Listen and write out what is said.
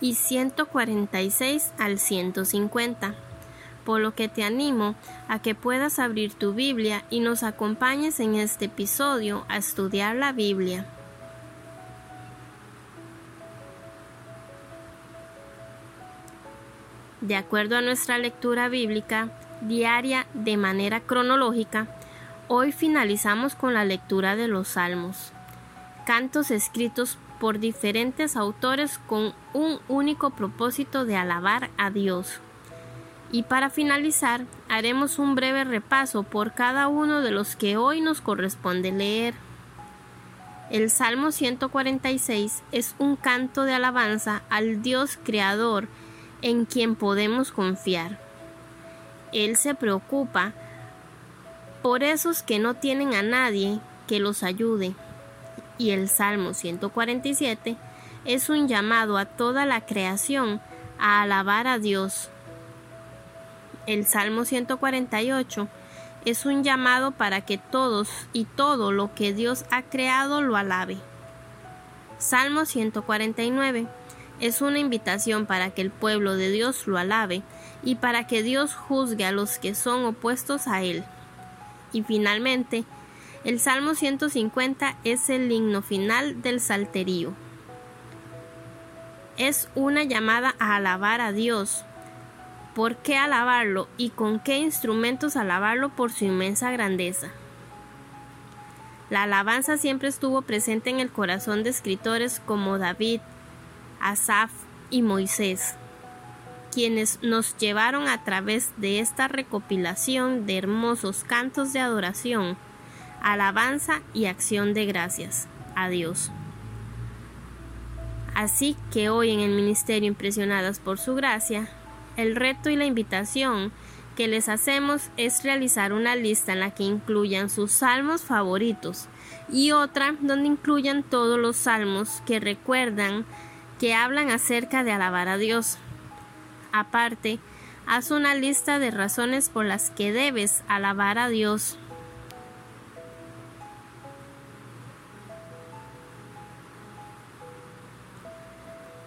y 146 al 150, por lo que te animo a que puedas abrir tu Biblia y nos acompañes en este episodio a estudiar la Biblia. De acuerdo a nuestra lectura bíblica diaria de manera cronológica, hoy finalizamos con la lectura de los Salmos, cantos escritos por diferentes autores con un único propósito de alabar a Dios. Y para finalizar, haremos un breve repaso por cada uno de los que hoy nos corresponde leer. El Salmo 146 es un canto de alabanza al Dios Creador en quien podemos confiar. Él se preocupa por esos que no tienen a nadie que los ayude y el Salmo 147 es un llamado a toda la creación a alabar a Dios. El Salmo 148 es un llamado para que todos y todo lo que Dios ha creado lo alabe. Salmo 149 es una invitación para que el pueblo de Dios lo alabe y para que Dios juzgue a los que son opuestos a él. Y finalmente, el Salmo 150 es el himno final del Salterío. Es una llamada a alabar a Dios. ¿Por qué alabarlo y con qué instrumentos alabarlo por su inmensa grandeza? La alabanza siempre estuvo presente en el corazón de escritores como David, Asaf y Moisés, quienes nos llevaron a través de esta recopilación de hermosos cantos de adoración alabanza y acción de gracias a Dios. Así que hoy en el Ministerio Impresionadas por su gracia, el reto y la invitación que les hacemos es realizar una lista en la que incluyan sus salmos favoritos y otra donde incluyan todos los salmos que recuerdan que hablan acerca de alabar a Dios. Aparte, haz una lista de razones por las que debes alabar a Dios